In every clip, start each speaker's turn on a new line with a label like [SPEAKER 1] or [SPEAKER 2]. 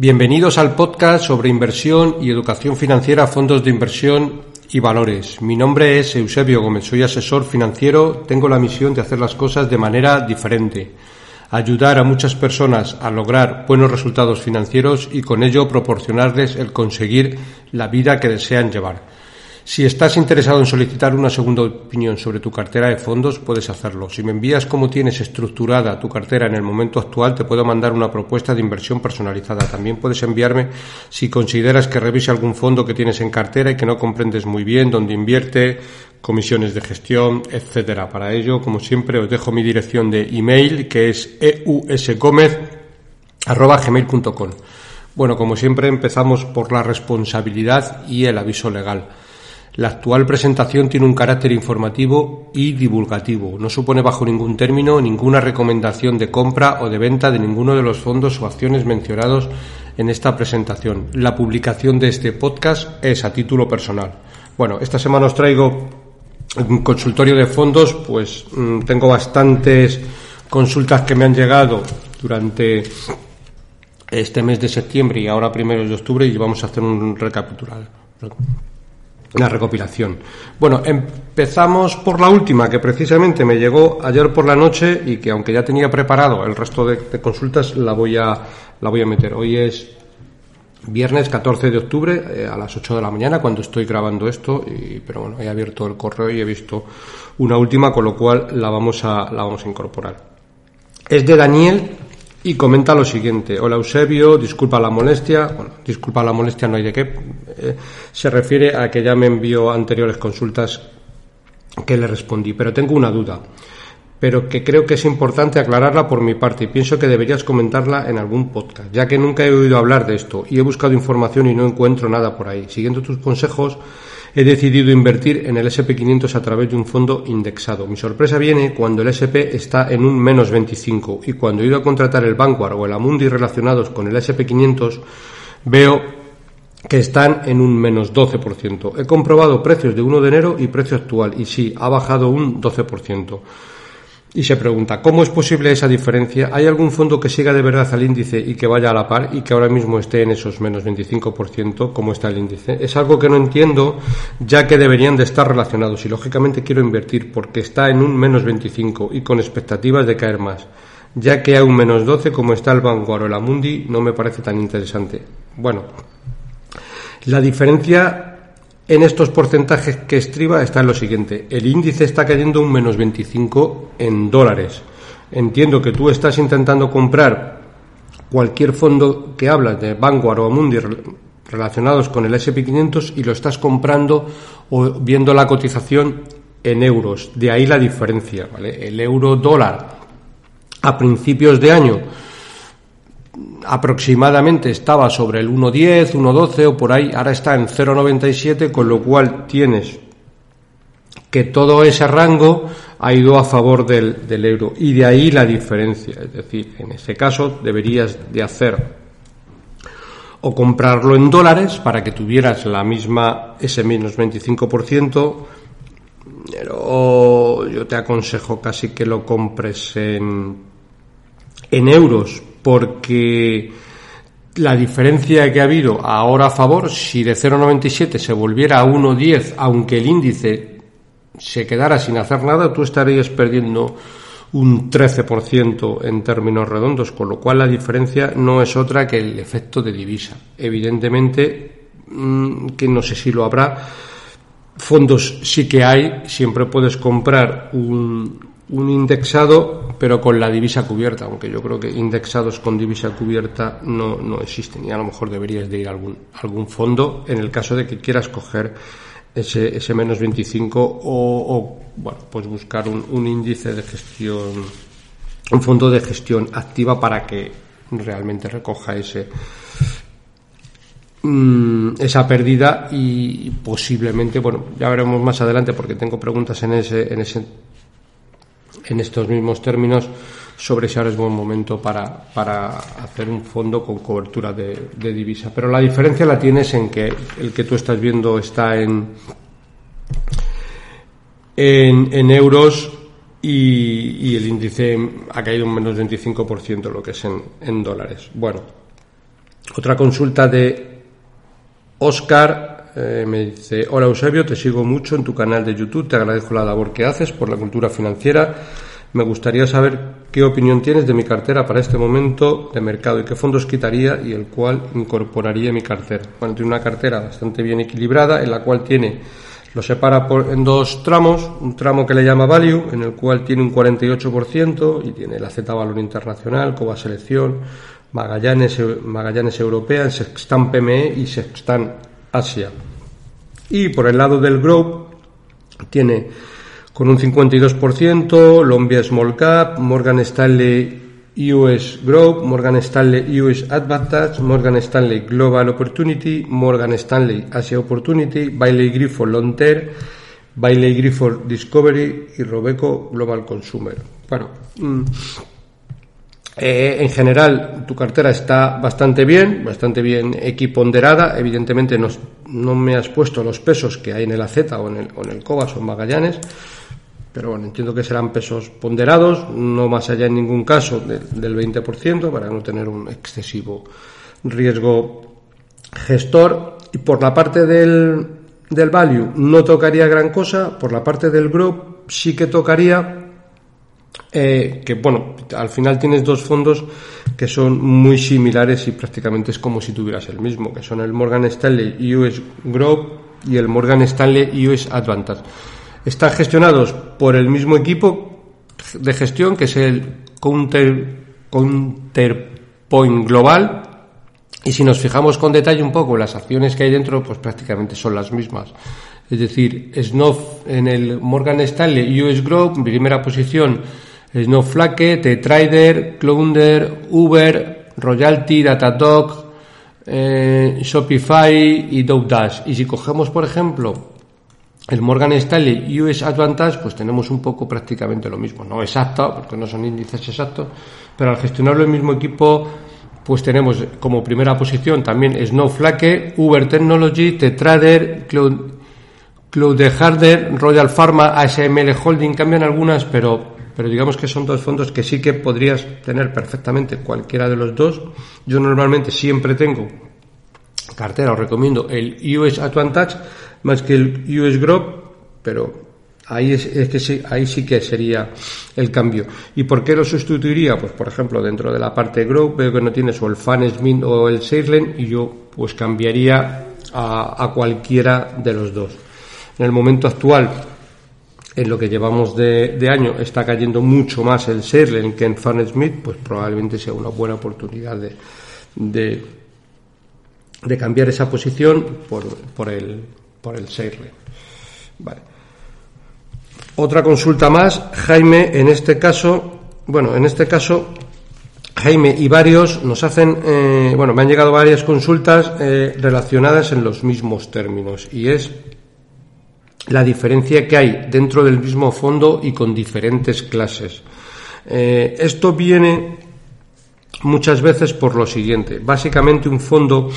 [SPEAKER 1] Bienvenidos al podcast sobre inversión y educación financiera, fondos de inversión y valores. Mi nombre es Eusebio Gómez, soy asesor financiero, tengo la misión de hacer las cosas de manera diferente, ayudar a muchas personas a lograr buenos resultados financieros y con ello proporcionarles el conseguir la vida que desean llevar. Si estás interesado en solicitar una segunda opinión sobre tu cartera de fondos, puedes hacerlo. Si me envías cómo tienes estructurada tu cartera en el momento actual, te puedo mandar una propuesta de inversión personalizada. También puedes enviarme si consideras que revise algún fondo que tienes en cartera y que no comprendes muy bien dónde invierte, comisiones de gestión, etcétera. Para ello, como siempre, os dejo mi dirección de email que es eusgomez@gmail.com. Bueno, como siempre empezamos por la responsabilidad y el aviso legal. La actual presentación tiene un carácter informativo y divulgativo. No supone bajo ningún término ninguna recomendación de compra o de venta de ninguno de los fondos o acciones mencionados en esta presentación. La publicación de este podcast es a título personal. Bueno, esta semana os traigo un consultorio de fondos, pues mm, tengo bastantes consultas que me han llegado durante este mes de septiembre y ahora primeros de octubre y vamos a hacer un recapitular una recopilación. Bueno, empezamos por la última, que precisamente me llegó ayer por la noche y que aunque ya tenía preparado el resto de, consultas, la voy, a, la voy a meter. Hoy es viernes 14 de octubre eh, a las 8 de la mañana cuando estoy grabando esto, y, pero bueno, he abierto el correo y he visto una última, con lo cual la vamos a, la vamos a incorporar. Es de Daniel y comenta lo siguiente. Hola Eusebio, disculpa la molestia. Bueno, disculpa la molestia, no hay de qué. Eh, se refiere a que ya me envió anteriores consultas que le respondí. Pero tengo una duda, pero que creo que es importante aclararla por mi parte y pienso que deberías comentarla en algún podcast, ya que nunca he oído hablar de esto y he buscado información y no encuentro nada por ahí. Siguiendo tus consejos, he decidido invertir en el SP500 a través de un fondo indexado. Mi sorpresa viene cuando el SP está en un menos 25 y cuando he ido a contratar el Vanguard o el Amundi relacionados con el SP500 veo que están en un menos 12%. He comprobado precios de 1 de enero y precio actual y sí, ha bajado un 12%. Y se pregunta, ¿cómo es posible esa diferencia? ¿Hay algún fondo que siga de verdad al índice y que vaya a la par y que ahora mismo esté en esos menos 25% como está el índice? Es algo que no entiendo, ya que deberían de estar relacionados y lógicamente quiero invertir porque está en un menos 25 y con expectativas de caer más, ya que a un menos 12 como está el Vanguard o el Amundi no me parece tan interesante. Bueno, la diferencia en estos porcentajes que estriba está en lo siguiente. El índice está cayendo un menos 25 en dólares. Entiendo que tú estás intentando comprar cualquier fondo que hablas de Vanguard o Mundi relacionados con el SP500 y lo estás comprando o viendo la cotización en euros. De ahí la diferencia. El euro dólar a principios de año aproximadamente estaba sobre el 1.10, 1.12 o por ahí, ahora está en 0.97, con lo cual tienes que todo ese rango ha ido a favor del, del, euro y de ahí la diferencia. Es decir, en ese caso deberías de hacer o comprarlo en dólares para que tuvieras la misma, ese menos 25%, pero yo te aconsejo casi que lo compres en, en euros porque la diferencia que ha habido ahora a favor, si de 0,97 se volviera a 1,10, aunque el índice se quedara sin hacer nada, tú estarías perdiendo un 13% en términos redondos, con lo cual la diferencia no es otra que el efecto de divisa. Evidentemente, mm, que no sé si lo habrá, fondos sí que hay, siempre puedes comprar un, un indexado, pero con la divisa cubierta, aunque yo creo que indexados con divisa cubierta no, no existen y a lo mejor deberías de ir a algún, algún fondo en el caso de que quieras coger ese, ese menos 25 o, bueno, pues buscar un, un índice de gestión, un fondo de gestión activa para que realmente recoja ese mm, esa pérdida y posiblemente, bueno, ya veremos más adelante porque tengo preguntas en ese, en ese en estos mismos términos sobre si ahora es buen momento para, para hacer un fondo con cobertura de, divisa. Pero la diferencia la tienes en que el que tú estás viendo está en, en, euros y, el índice ha caído un menos 25% lo que es en, en dólares. Bueno, otra consulta de Oscar eh, me dice, hola Eusebio, te sigo mucho en tu canal de YouTube, te agradezco la labor que haces por la cultura financiera me gustaría saber qué opinión tienes de mi cartera para este momento de mercado y qué fondos quitaría y el cual incorporaría mi cartera. Bueno, tiene una cartera bastante bien equilibrada en la cual tiene, lo separa por, en dos tramos, un tramo que le llama Value, en el cual tiene un 48% y tiene la Z Valor Internacional, Coba Selección, Magallanes, Magallanes Europea, Sextan PME y Sextan Asia. Y por el lado del Group tiene con un 52%, Lombia Small Cap, Morgan Stanley US Growth, Morgan Stanley US Advantage, Morgan Stanley Global Opportunity, Morgan Stanley Asia Opportunity, Bailey Griffith Long Bailey Griffith Discovery y Robeco Global Consumer. Bueno, mm, eh, en general tu cartera está bastante bien, bastante bien equiponderada. Evidentemente no, me has puesto los pesos que hay en el AZ o en el, o en el Cobas o en Magallanes pero bueno, entiendo que serán pesos ponderados, no más allá en ningún caso del 20%, para no tener un excesivo riesgo gestor. Y por la parte del, del value no tocaría gran cosa, por la parte del group sí que tocaría eh, que bueno, al final tienes dos fondos que son muy similares y prácticamente es como si tuvieras el mismo, que son el Morgan Stanley US Group y el Morgan Stanley US Advantage. Están gestionados por el mismo equipo de gestión, que es el Counter, Counterpoint Global. Y si nos fijamos con detalle un poco las acciones que hay dentro, pues prácticamente son las mismas. Es decir, Snow en el Morgan Stanley US Group, primera posición, Snowflake, T-Trader, Clounder, Uber, Royalty, Datadog, eh, Shopify y Dash. Y si cogemos, por ejemplo, el Morgan Stanley US Advantage, pues tenemos un poco prácticamente lo mismo, no exacto, porque no son índices exactos, pero al gestionarlo el mismo equipo, pues tenemos como primera posición también Snowflake, Uber Technology, Tetrader, Cloud, Harder, Royal Pharma, ASML Holding, cambian algunas, pero, pero digamos que son dos fondos que sí que podrías tener perfectamente cualquiera de los dos. Yo normalmente siempre tengo cartera, os recomiendo el US Advantage más que el US Group, pero ahí es, que sí, ahí sí que sería el cambio. ¿Y por qué lo sustituiría? Pues por ejemplo, dentro de la parte Group veo que no tienes o el Fanesmint o el Seilen y yo pues cambiaría a, cualquiera de los dos. En el momento actual, en lo que llevamos de, año, está cayendo mucho más el Seilen que en Fanesmith, pues probablemente sea una buena oportunidad de, de, cambiar esa posición por, por el por el. Vale. Otra consulta más, Jaime, en este caso, bueno, en este caso, Jaime y varios nos hacen, eh, bueno, me han llegado varias consultas eh, relacionadas en los mismos términos y es la diferencia que hay dentro del mismo fondo y con diferentes clases. Eh, esto viene muchas veces por lo siguiente. Básicamente un fondo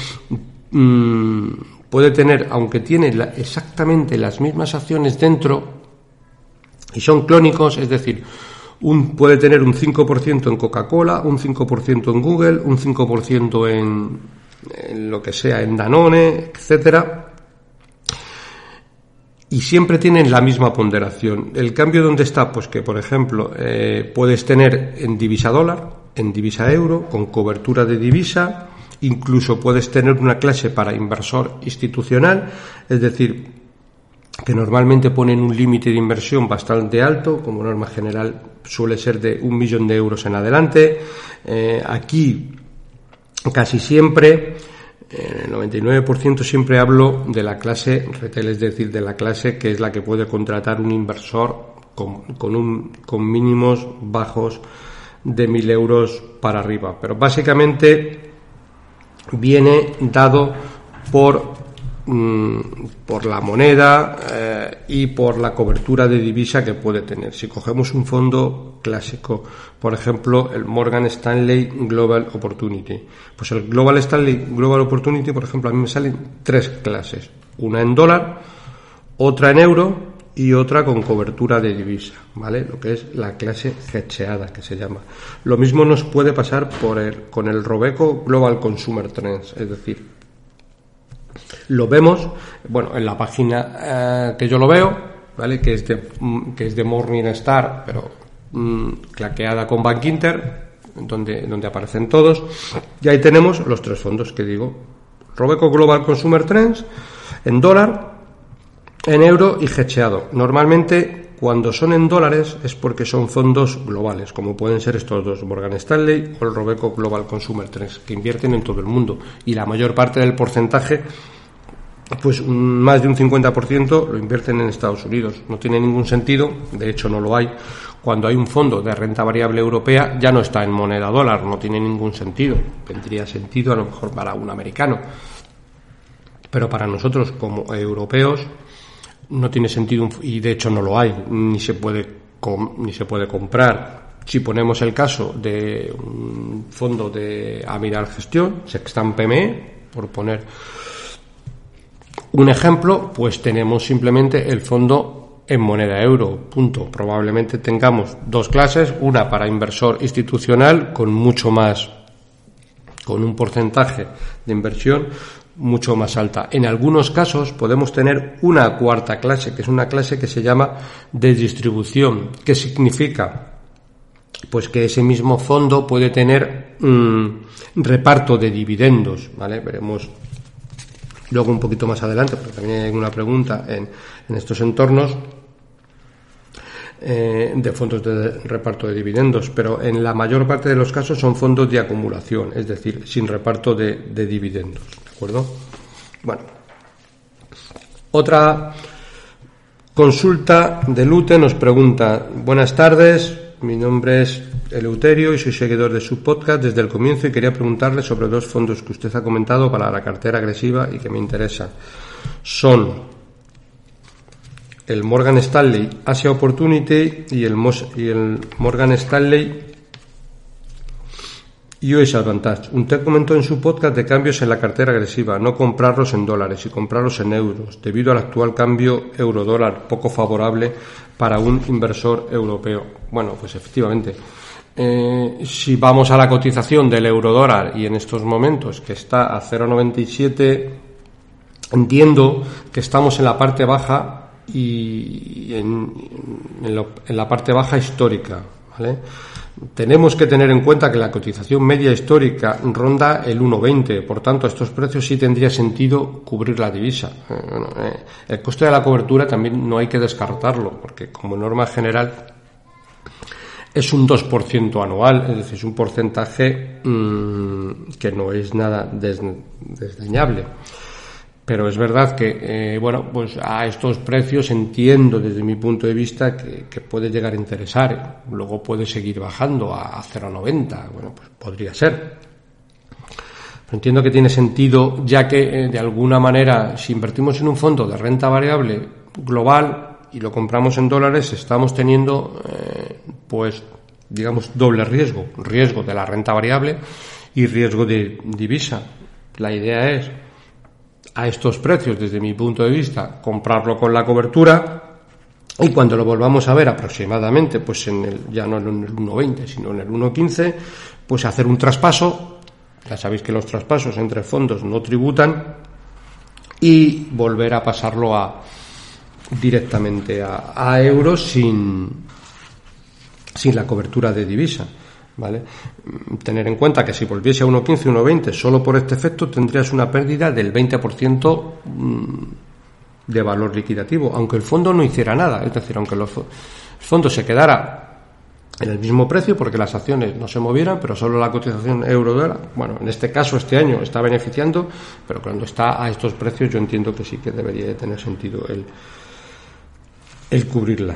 [SPEAKER 1] mm, puede tener, aunque tiene exactamente las mismas acciones dentro, y son clónicos, es decir, puede tener un 5% en Coca-Cola, un 5% en Google, un 5% en, en lo que sea, en Danone, etcétera, y siempre tienen la misma ponderación. El cambio dónde está, pues que por ejemplo eh, puedes tener en divisa dólar, en divisa euro, con cobertura de divisa, Incluso puedes tener una clase para inversor institucional, es decir, que normalmente ponen un límite de inversión bastante alto, como norma general suele ser de un millón de euros en adelante. Eh, aquí casi siempre En el 99% siempre hablo de la clase retail, es decir, de la clase que es la que puede contratar un inversor con, con, un, con mínimos bajos de 1.000 euros para arriba. Pero básicamente viene dado por Mm, por la moneda eh, y por la cobertura de divisa que puede tener. Si cogemos un fondo clásico, por ejemplo, el Morgan Stanley Global Opportunity, pues el Global Stanley Global Opportunity, por ejemplo, a mí me salen tres clases, una en dólar, otra en euro y otra con cobertura de divisa, ¿vale? Lo que es la clase hedgeada que se llama. Lo mismo nos puede pasar por el, con el Robeco Global Consumer Trends, es decir, lo vemos, bueno, en la página eh, que yo lo veo, ¿vale? Que es de, mm, que es de Morningstar, pero mm, claqueada con Bank Inter, donde, donde aparecen todos. Y ahí tenemos los tres fondos que digo. Robeco Global Consumer Trends, en dólar, en euro y hecheado. Normalmente cuando son en dólares es porque son fondos globales, como pueden ser estos dos, Morgan Stanley o el Robeco Global Consumer Trends, que invierten en todo el mundo. Y la mayor parte del porcentaje pues más de un 50% lo invierten en Estados Unidos. No tiene ningún sentido, de hecho no lo hay. Cuando hay un fondo de renta variable europea ya no está en moneda dólar, no tiene ningún sentido. Tendría sentido a lo mejor para un americano. Pero para nosotros como europeos no tiene sentido y de hecho no lo hay, ni se puede ni se puede comprar. Si ponemos el caso de un fondo de Amiral Gestión, Sextan PME, por poner un ejemplo, pues tenemos simplemente el fondo en moneda euro, punto. Probablemente tengamos dos clases, una para inversor institucional con mucho más, con un porcentaje de inversión mucho más alta. En algunos casos podemos tener una cuarta clase, que es una clase que se llama de distribución, que significa pues que ese mismo fondo puede tener un reparto de dividendos, ¿vale? Veremos luego un poquito más adelante, porque también hay una pregunta en, estos entornos eh, de fondos de reparto de dividendos, pero en la mayor parte de los casos son fondos de acumulación, es decir, sin reparto de, de dividendos, ¿de acuerdo? Bueno, otra consulta de Lute nos pregunta, buenas tardes, mi nombre es Eleuterio y soy seguidor de su podcast desde el comienzo y quería preguntarle sobre dos fondos que usted ha comentado para la cartera agresiva y que me interesan. Son el Morgan Stanley Asia Opportunity y el, y el Morgan Stanley US Advantage. Usted comentó en su podcast de cambios en la cartera agresiva, no comprarlos en dólares y comprarlos en euros, debido al actual cambio euro-dólar poco favorable para un inversor europeo. Bueno, pues efectivamente. Eh, si vamos a la cotización del euro-dólar y en estos momentos que está a 0,97, entiendo que estamos en la parte baja y en, la parte baja histórica. ¿vale? Tenemos que tener en cuenta que la cotización media histórica ronda el 1,20, por tanto, a estos precios sí tendría sentido cubrir la divisa. Eh, eh, el coste de la cobertura también no hay que descartarlo, porque como norma general es un 2% anual, es decir, es un porcentaje mm, que no es nada desdeñable. Pero es verdad que, eh, bueno, pues a estos precios entiendo desde mi punto de vista que, puede llegar a interesar. Luego puede seguir bajando a, 0,90. Bueno, pues podría ser. Pero entiendo que tiene sentido, ya que eh, de alguna manera, si invertimos en un fondo de renta variable global y lo compramos en dólares, estamos teniendo, eh, pues, digamos, doble riesgo. Riesgo de la renta variable y riesgo de divisa. La idea es a estos precios, desde mi punto de vista, comprarlo con la cobertura y cuando lo volvamos a ver aproximadamente, pues en el, ya no en el 1.20, sino en el 1.15, pues hacer un traspaso, ya sabéis que los traspasos entre fondos no tributan, y volver a pasarlo a directamente a, a euros sin, sin la cobertura de divisa. ¿Vale? Tener en cuenta que si volviese a 1.15, 1.20 solo por este efecto tendrías una pérdida del 20% mm, de valor liquidativo, aunque el fondo no hiciera nada, es decir, aunque el fondo se quedara en el mismo precio porque las acciones no se movieran, pero solo la cotización euro-dólar, bueno, en este caso este año está beneficiando, pero cuando está a estos precios yo entiendo que sí que debería de tener sentido el, el cubrirla.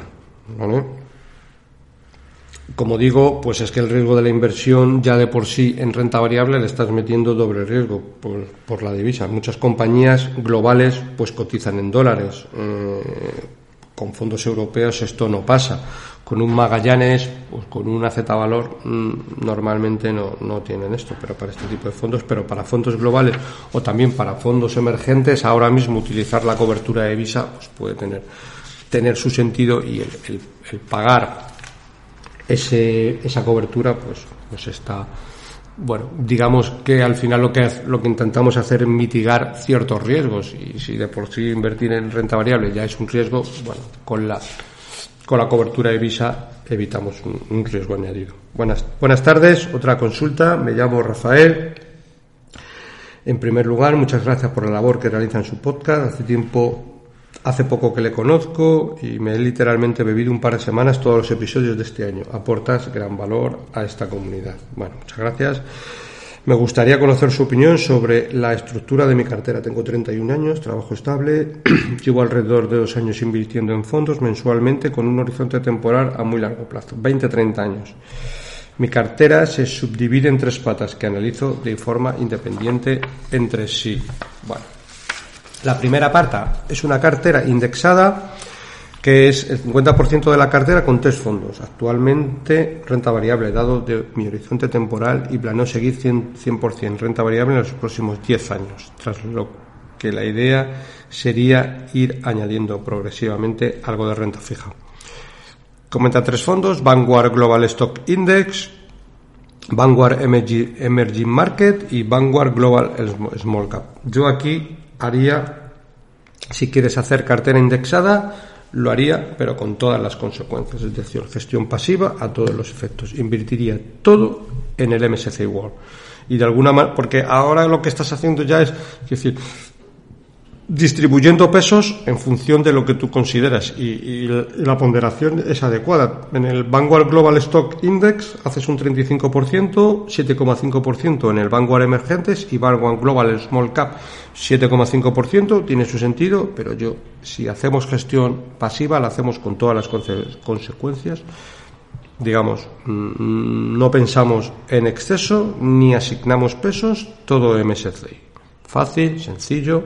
[SPEAKER 1] Como digo, pues es que el riesgo de la inversión ya de por sí en renta variable le estás metiendo doble riesgo por, por la divisa. Muchas compañías globales pues cotizan en dólares. Eh, con fondos europeos esto no pasa. Con un Magallanes, pues con una Z valor, mm, normalmente no, no tienen esto, pero para este tipo de fondos, pero para fondos globales o también para fondos emergentes, ahora mismo utilizar la cobertura de visa pues puede tener, tener su sentido y el, el pagar ese, esa cobertura pues, pues está bueno, digamos que al final lo que, lo que intentamos hacer es mitigar ciertos riesgos y si de por sí invertir en renta variable ya es un riesgo, bueno, con la, con la cobertura de visa evitamos un, riesgo añadido. Buenas, buenas tardes, otra consulta, me llamo Rafael. En primer lugar, muchas gracias por la labor que realiza en su podcast. Hace tiempo Hace poco que le conozco y me he literalmente bebido un par de semanas todos los episodios de este año. Aportas gran valor a esta comunidad. Bueno, muchas gracias. Me gustaría conocer su opinión sobre la estructura de mi cartera. Tengo 31 años, trabajo estable, llevo alrededor de dos años invirtiendo en fondos mensualmente con un horizonte temporal a muy largo plazo, 20-30 años. Mi cartera se subdivide en tres patas que analizo de forma independiente entre sí. Bueno, la primera parte es una cartera indexada que es el 50% de la cartera con tres fondos. Actualmente renta variable, dado de mi horizonte temporal y planeo seguir 100%, renta variable en los próximos 10 años, tras lo que la idea sería ir añadiendo progresivamente algo de renta fija. Comenta tres fondos, Vanguard Global Stock Index, Vanguard Emerging Market y Vanguard Global Small Cap. Yo aquí haría, si quieres hacer cartera indexada, lo haría, pero con todas las consecuencias, es decir, gestión pasiva a todos los efectos. Invertiría todo en el MSCI World. Y de alguna manera, porque ahora lo que estás haciendo ya es, es decir, distribuyendo pesos en función de lo que tú consideras y, la ponderación es adecuada. En el Vanguard Global Stock Index haces un 35%, 7,5% en el Vanguard Emergentes y Vanguard Global Small Cap 7,5%, tiene su sentido, pero yo, si hacemos gestión pasiva, la hacemos con todas las consecuencias. Digamos, mm, no pensamos en exceso ni asignamos pesos, todo MSCI. Fácil, sencillo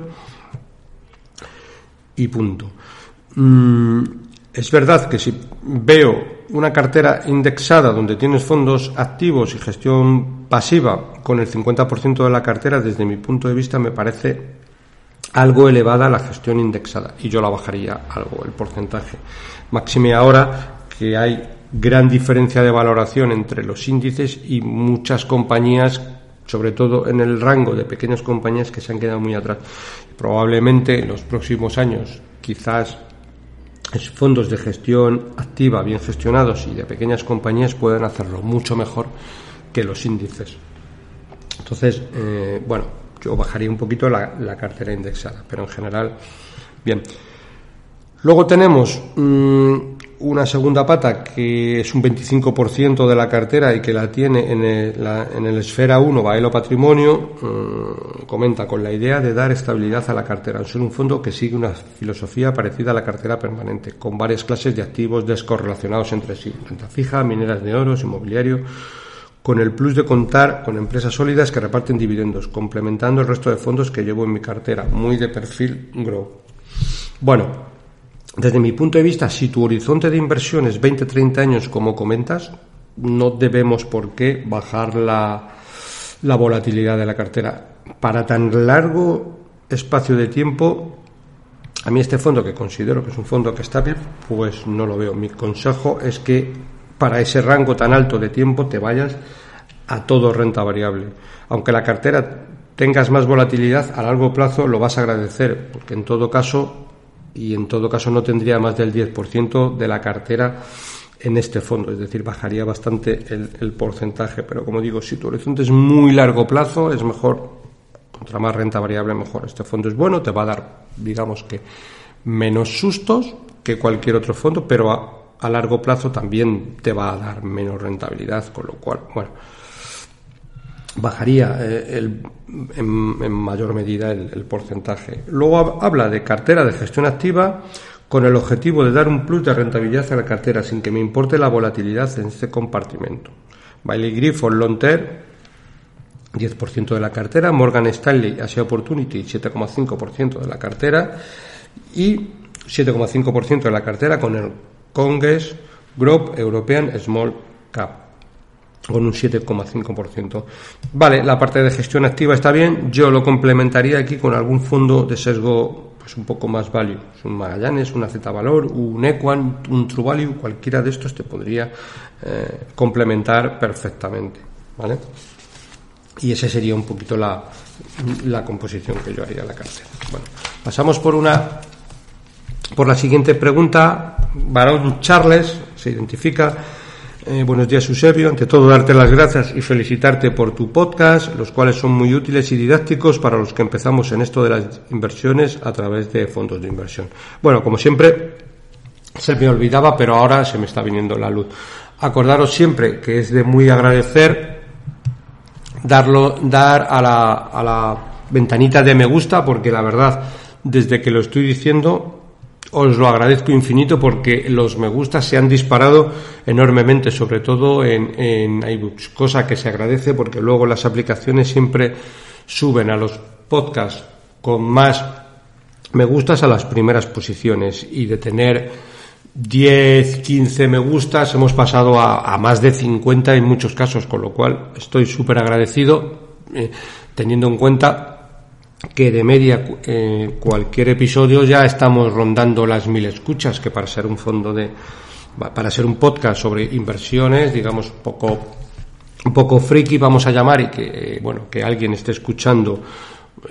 [SPEAKER 1] y punto. Mm, es verdad que si veo una cartera indexada donde tienes fondos activos y gestión pasiva con el 50% de la cartera, desde mi punto de vista me parece algo elevada la gestión indexada y yo la bajaría algo el porcentaje. Máxime ahora que hay gran diferencia de valoración entre los índices y muchas compañías sobre todo en el rango de pequeñas compañías que se han quedado muy atrás. Probablemente en los próximos años, quizás fondos de gestión activa, bien gestionados y de pequeñas compañías puedan hacerlo mucho mejor que los índices. Entonces, eh, bueno, yo bajaría un poquito la, la cartera indexada, pero en general, bien. Luego tenemos mm, una segunda pata que es un 25% de la cartera y que la tiene en el, en el Esfera 1 Baelo Patrimonio, mm, comenta con la idea de dar estabilidad a la cartera. Es un fondo que sigue una filosofía parecida a la cartera permanente, con varias clases de activos descorrelacionados entre sí, renta fija, mineras de oro, inmobiliario, con el plus de contar con empresas sólidas que reparten dividendos, complementando el resto de fondos que llevo en mi cartera, muy de perfil grow. Bueno, desde mi punto de vista, si tu horizonte de inversión es 20-30 años, como comentas, no debemos por qué bajar la, la volatilidad de la cartera. Para tan largo espacio de tiempo, a mí este fondo, que considero que es un fondo que está bien, pues no lo veo. Mi consejo es que para ese rango tan alto de tiempo te vayas a todo renta variable. Aunque la cartera tengas más volatilidad, a largo plazo lo vas a agradecer, porque en todo caso y en todo caso no tendría más del 10% de la cartera en este fondo, es decir, bajaría bastante el, porcentaje, pero como digo, si tu horizonte es muy largo plazo, es mejor, contra más renta variable, mejor. Este fondo es bueno, te va a dar, digamos que, menos sustos que cualquier otro fondo, pero a largo plazo también te va a dar menos rentabilidad, con lo cual, bueno, bajaría eh, en, mayor medida el, porcentaje. Luego habla de cartera de gestión activa con el objetivo de dar un plus de rentabilidad a la cartera sin que me importe la volatilidad en este compartimento. Bailey Griffon Lonter 10% de la cartera, Morgan Stanley Asia Opportunity 7,5% de la cartera y 7,5% de la cartera con el Congress Group European Small Cap con un 7,5%. Vale, la parte de gestión activa está bien, yo lo complementaría aquí con algún fondo de sesgo pues un poco más value, un Magallanes, una Z Valor, un Equan, un True Value, cualquiera de estos te podría eh, complementar perfectamente, ¿vale? Y esa sería un poquito la, la composición que yo haría a la cartera. Bueno, pasamos por una por la siguiente pregunta. Barón Charles se identifica. Eh, buenos días, Eusebio. Ante todo, darte las gracias y felicitarte por tu podcast, los cuales son muy útiles y didácticos para los que empezamos en esto de las inversiones a través de fondos de inversión. Bueno, como siempre, se me olvidaba, pero ahora se me está viniendo la luz. Acordaros siempre que es de muy agradecer darlo, dar a la, a la ventanita de me gusta, porque la verdad, desde que lo estoy diciendo, os lo agradezco infinito porque los me gusta se han disparado enormemente, sobre todo en, en iBooks, cosa que se agradece porque luego las aplicaciones siempre suben a los podcasts con más me gustas a las primeras posiciones y de tener 10, 15 me gustas hemos pasado a, más de 50 en muchos casos, con lo cual estoy súper agradecido eh, teniendo en cuenta que de media eh, cualquier episodio ya estamos rondando las mil escuchas, que para ser un fondo de, para ser un podcast sobre inversiones, digamos, poco, un poco friki vamos a llamar y que, bueno, que alguien esté escuchando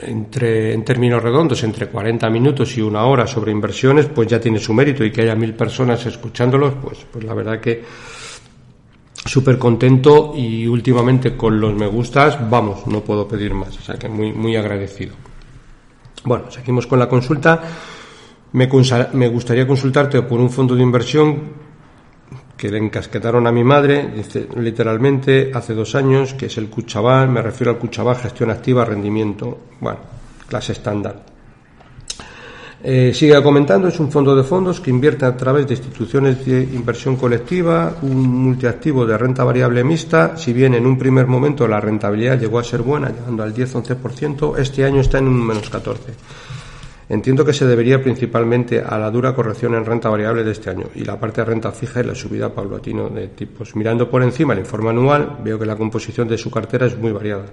[SPEAKER 1] entre, en términos redondos, entre 40 minutos y una hora sobre inversiones, pues ya tiene su mérito y que haya mil personas escuchándolos, pues, pues la verdad que súper contento y últimamente con los me gustas, vamos, no puedo pedir más, o sea que muy, muy agradecido. Bueno, seguimos con la consulta. Me, me gustaría consultarte por un fondo de inversión que le encasquetaron a mi madre, dice literalmente, hace dos años, que es el Cuchabal, me refiero al Cuchabal Gestión Activa Rendimiento, bueno, clase estándar. Eh, sigue comentando, es un fondo de fondos que invierte a través de instituciones de inversión colectiva, un multiactivo de renta variable mixta. Si bien en un primer momento la rentabilidad llegó a ser buena, llegando al 10-11%, este año está en un menos 14%. Entiendo que se debería principalmente a la dura corrección en renta variable de este año y la parte de renta fija y la subida paulatina de tipos. Mirando por encima el informe anual, veo que la composición de su cartera es muy variada.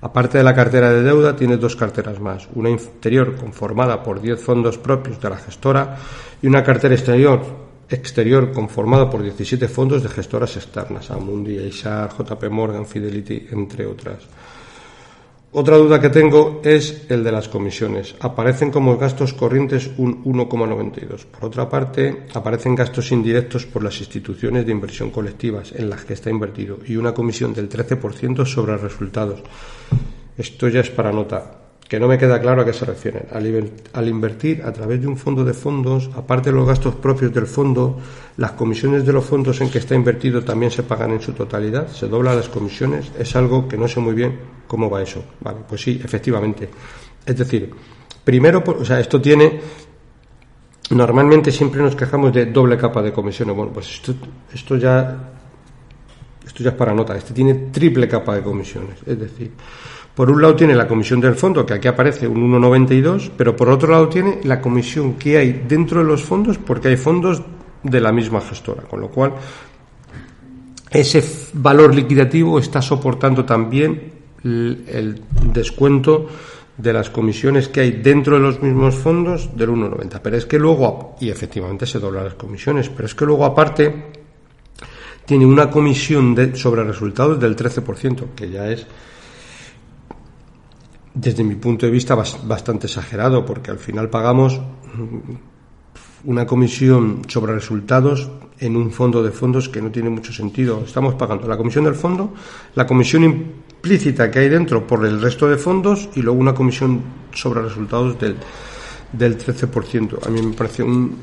[SPEAKER 1] Aparte de la cartera de deuda, tiene dos carteras más. Una interior conformada por 10 fondos propios de la gestora y una cartera exterior, exterior conformada por 17 fondos de gestoras externas, Amundi, Aishar, JP Morgan, Fidelity, entre otras. Otra duda que tengo es el de las comisiones. Aparecen como gastos corrientes un 1,92. Por otra parte, aparecen gastos indirectos por las instituciones de inversión colectivas en las que está invertido y una comisión del 13% sobre resultados. Esto ya es para nota que no me queda claro a qué se refieren. Al, invertir a través de un fondo de fondos, aparte de los gastos propios del fondo, las comisiones de los fondos en que está invertido también se pagan en su totalidad, se doblan las comisiones, es algo que no sé muy bien cómo va eso. Vale, pues sí, efectivamente. Es decir, primero, o sea, esto tiene normalmente siempre nos quejamos de doble capa de comisiones. Bueno, pues esto, esto ya esto ya es para nota. Este tiene triple capa de comisiones. Es decir, por un lado tiene la comisión del fondo, que aquí aparece un 1,92, pero por otro lado tiene la comisión que hay dentro de los fondos, porque hay fondos de la misma gestora, con lo cual ese valor liquidativo está soportando también el, descuento de las comisiones que hay dentro de los mismos fondos del 1,90. Pero es que luego, y efectivamente se doblan las comisiones, pero es que luego aparte tiene una comisión sobre resultados del 13%, que ya es desde mi punto de vista, bastante exagerado, porque al final pagamos una comisión sobre resultados en un fondo de fondos que no tiene mucho sentido. Estamos pagando la comisión del fondo, la comisión implícita que hay dentro por el resto de fondos y luego una comisión sobre resultados del, del 13%. A mí me parece un,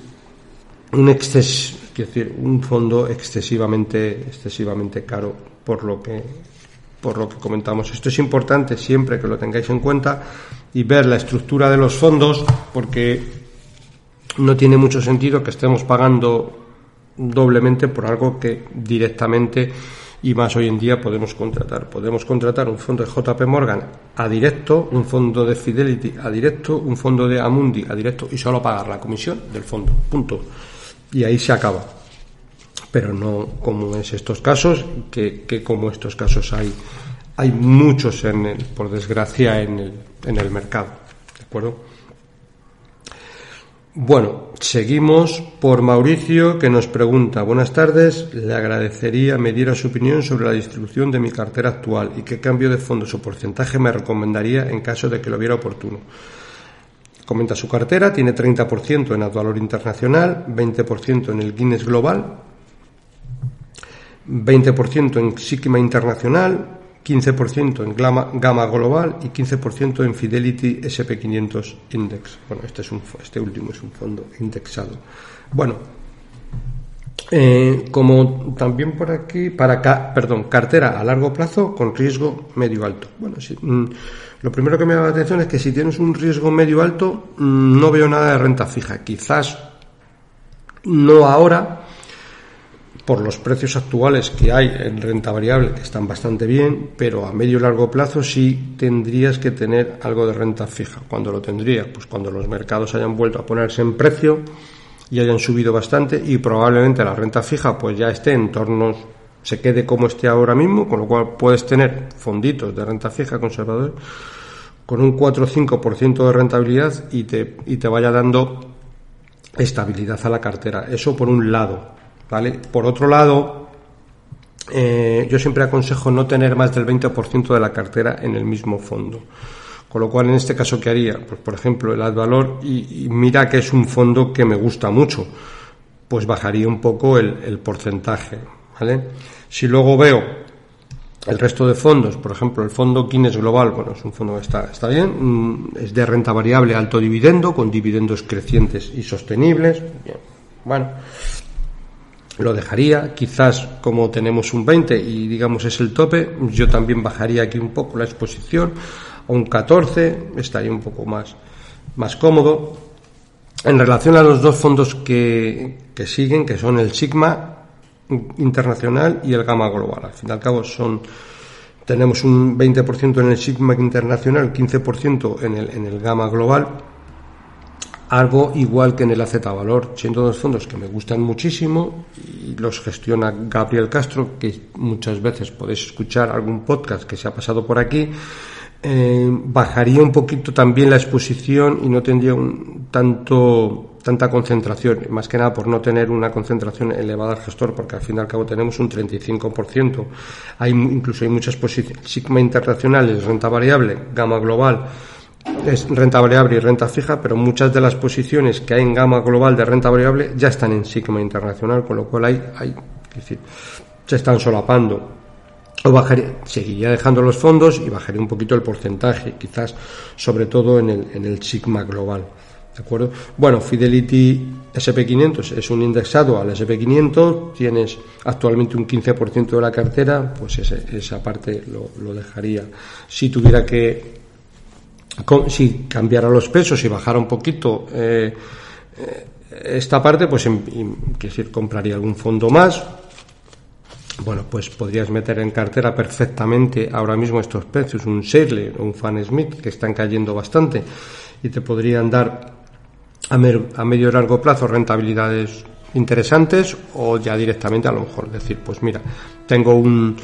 [SPEAKER 1] un exces, decir, un fondo excesivamente, excesivamente caro por lo que por lo que comentamos. Esto es importante siempre que lo tengáis en cuenta y ver la estructura de los fondos porque no tiene mucho sentido que estemos pagando doblemente por algo que directamente y más hoy en día podemos contratar. Podemos contratar un fondo de JP Morgan a directo, un fondo de Fidelity a directo, un fondo de Amundi a directo y solo pagar la comisión del fondo. Punto. Y ahí se acaba. Pero no como es estos casos, que, que como estos casos hay, hay muchos en el, por desgracia en el, en el mercado. ¿De acuerdo? Bueno, seguimos por Mauricio que nos pregunta, buenas tardes, le agradecería me diera su opinión sobre la distribución de mi cartera actual y qué cambio de fondos o porcentaje me recomendaría en caso de que lo viera oportuno. Comenta su cartera, tiene 30% en valor internacional, 20% en el Guinness Global, 20% en Sigma Internacional, 15% en Gama, Global y 15% en Fidelity SP500 Index. Bueno, este, es un, este último es un fondo indexado. Bueno, eh, como también por aquí, para perdón, cartera a largo plazo con riesgo medio alto. Bueno, sí, mm, lo primero que me llama la atención es que si tienes un riesgo medio alto, mm, no veo nada de renta fija. Quizás no ahora, por los precios actuales que hay en renta variable, que están bastante bien, pero a medio y largo plazo sí tendrías que tener algo de renta fija. ¿Cuándo lo tendría? Pues cuando los mercados hayan vuelto a ponerse en precio y hayan subido bastante y probablemente la renta fija pues ya esté en torno, se quede como esté ahora mismo, con lo cual puedes tener fonditos de renta fija conservadores con un 4 o 5% de rentabilidad y te, y te vaya dando estabilidad a la cartera. Eso por un lado. Por otro lado, eh, yo siempre aconsejo no tener más del 20% de la cartera en el mismo fondo. Con lo cual, en este caso, ¿qué haría? Pues, por ejemplo, el ad valor, y, mira que es un fondo que me gusta mucho, pues bajaría un poco el, porcentaje, Si luego veo el resto de fondos, por ejemplo, el fondo Guinness Global, bueno, es un fondo que está, está bien, mm, es de renta variable alto dividendo, con dividendos crecientes y sostenibles. Bueno, lo dejaría. Quizás como tenemos un 20 y digamos es el tope, yo también bajaría aquí un poco la exposición a un 14, estaría un poco más, más cómodo. En relación a los dos fondos que, que siguen, que son el Sigma internacional y el Gamma global, al fin y al cabo son tenemos un 20% en el Sigma internacional, 15% en el, en el Gamma global algo igual que en el AZ Valor, siendo dos fondos que me gustan muchísimo y los gestiona Gabriel Castro, que muchas veces podéis escuchar algún podcast que se ha pasado por aquí. Eh, bajaría un poquito también la exposición y no tendría un, tanto tanta concentración, más que nada por no tener una concentración elevada al gestor, porque al fin y al cabo tenemos un 35%. Hay incluso hay muchas posiciones, Sigma internacionales, renta variable, gama global, es renta variable y renta fija, pero muchas de las posiciones que hay en gama global de renta variable ya están en Sigma Internacional, con lo cual hay, hay se están solapando. O bajaría, seguiría dejando los fondos y bajaría un poquito el porcentaje, quizás sobre todo en el, en el Sigma global. ¿De acuerdo? Bueno, Fidelity SP500 es un indexado al SP500, tienes actualmente un 15% de la cartera, pues esa parte lo, lo dejaría. Si tuviera que si cambiara los pesos y bajara un poquito eh, eh, esta parte, pues decir, compraría algún fondo más. Bueno, pues podrías meter en cartera perfectamente ahora mismo estos precios, un Shirley o un Fan Smith, que están cayendo bastante y te podrían dar a, a medio y largo plazo rentabilidades interesantes o ya directamente a lo mejor decir, pues mira, tengo un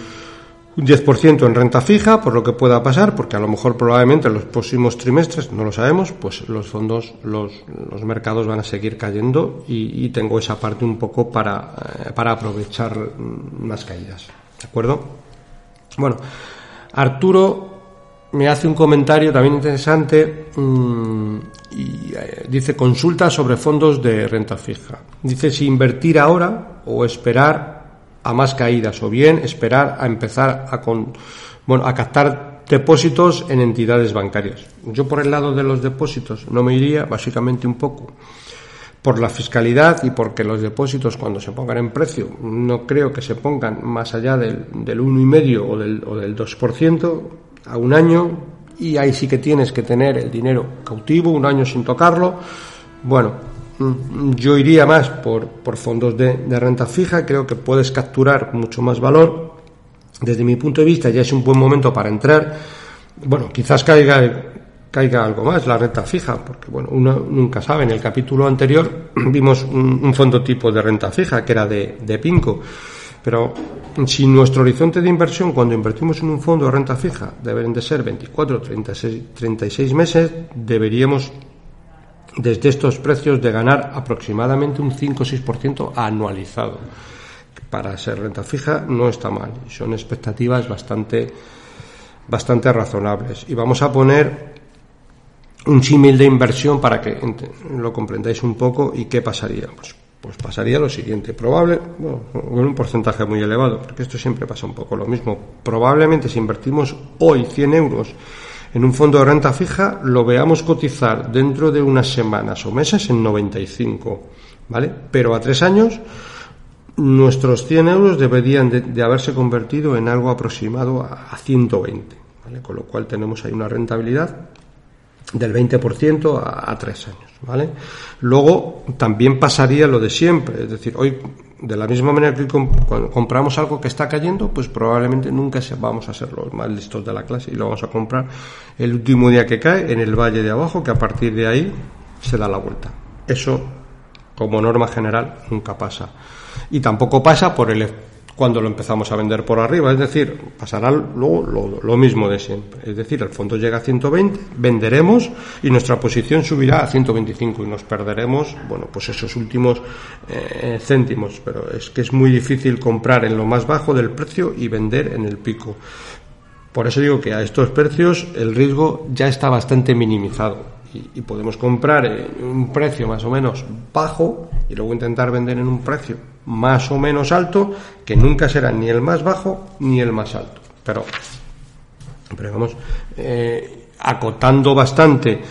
[SPEAKER 1] un 10% en renta fija, por lo que pueda pasar, porque a lo mejor probablemente en los próximos trimestres, no lo sabemos, pues los fondos, los, los mercados van a seguir cayendo y, tengo esa parte un poco para, eh, para aprovechar más caídas. ¿De acuerdo? Bueno, Arturo me hace un comentario también interesante mm, y eh, dice consulta sobre fondos de renta fija. Dice si invertir ahora o esperar a más caídas o bien esperar a empezar a, con, bueno, a captar depósitos en entidades bancarias. Yo por el lado de los depósitos no me iría, básicamente un poco por la fiscalidad y porque los depósitos cuando se pongan en precio no creo que se pongan más allá del, del 1,5 o del, o del 2% a un año y ahí sí que tienes que tener el dinero cautivo un año sin tocarlo. Bueno, yo iría más por, por fondos de, de renta fija, creo que puedes capturar mucho más valor. Desde mi punto de vista ya es un buen momento para entrar. Bueno, quizás caiga caiga algo más, la renta fija, porque bueno, uno nunca sabe. En el capítulo anterior vimos un, fondo tipo de renta fija que era de, de Pinco, pero si nuestro horizonte de inversión cuando invertimos en un fondo de renta fija deben de ser 24, 36, 36 meses, deberíamos desde estos precios de ganar aproximadamente un 5 o 6% anualizado. Para ser renta fija no está mal son expectativas bastante bastante razonables. Y vamos a poner un símil de inversión para que lo comprendáis un poco y qué pasaría. Pues, pues pasaría lo siguiente, probable, bueno, con un porcentaje muy elevado, porque esto siempre pasa un poco lo mismo. Probablemente si invertimos hoy 100 euros en un fondo de renta fija, lo veamos cotizar dentro de unas semanas o meses en 95, ¿vale? Pero a tres años nuestros 100 euros deberían de, haberse convertido en algo aproximado a, a 120, ¿vale? Con lo cual tenemos ahí una rentabilidad del 20% a, a, tres años, ¿vale? Luego también pasaría lo de siempre, es decir, hoy de la misma manera que cuando compramos algo que está cayendo, pues probablemente nunca vamos a ser los más listos de la clase y lo vamos a comprar el último día que cae en el valle de abajo, que a partir de ahí se da la vuelta. Eso, como norma general, nunca pasa. Y tampoco pasa por el cuando lo empezamos a vender por arriba. Es decir, pasará luego lo, mismo de siempre. Es decir, el fondo llega a 120, venderemos y nuestra posición subirá a 125 y nos perderemos, bueno, pues esos últimos eh, céntimos. Pero es que es muy difícil comprar en lo más bajo del precio y vender en el pico. Por eso digo que a estos precios el riesgo ya está bastante minimizado y, podemos comprar en un precio más o menos bajo y luego intentar vender en un precio más o menos alto que nunca será ni el más bajo ni el más alto. Pero, pero vamos, eh, acotando bastante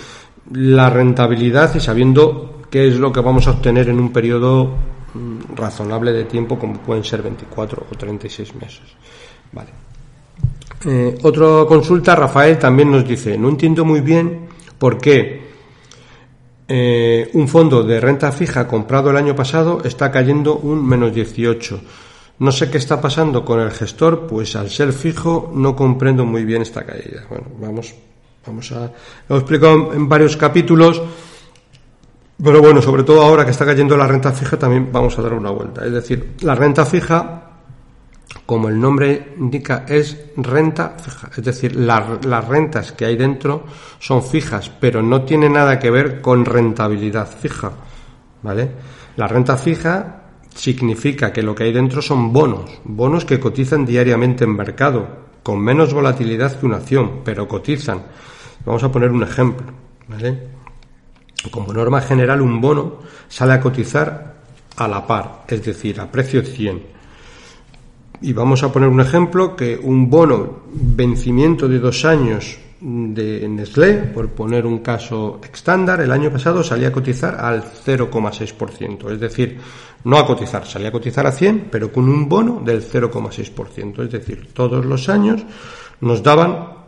[SPEAKER 1] la rentabilidad y sabiendo qué es lo que vamos a obtener en un periodo mm, razonable de tiempo como pueden ser 24 o 36 meses. Vale. Eh, otra consulta, Rafael también nos dice, no entiendo muy bien ¿Por qué? Eh, un fondo de renta fija comprado el año pasado está cayendo un menos 18. No sé qué está pasando con el gestor, pues al ser fijo no comprendo muy bien esta caída. Bueno, vamos, vamos a. Lo he explicado en varios capítulos, pero bueno, sobre todo ahora que está cayendo la renta fija, también vamos a dar una vuelta. Es decir, la renta fija como el nombre indica, es renta fija. Es decir, las rentas que hay dentro son fijas, pero no tiene nada que ver con rentabilidad fija. ¿Vale? La renta fija significa que lo que hay dentro son bonos, bonos que cotizan diariamente en mercado, con menos volatilidad que una acción, pero cotizan. Vamos a poner un ejemplo. ¿vale? Como norma general, un bono sale a cotizar a la par, es decir, a precio 100 y vamos a poner un ejemplo que un bono vencimiento de dos años de Nestlé, por poner un caso estándar, el año pasado salía a cotizar al 0,6%. Es decir, no a cotizar, salía a cotizar a 100, pero con un bono del 0,6%. Es decir, todos los años nos daban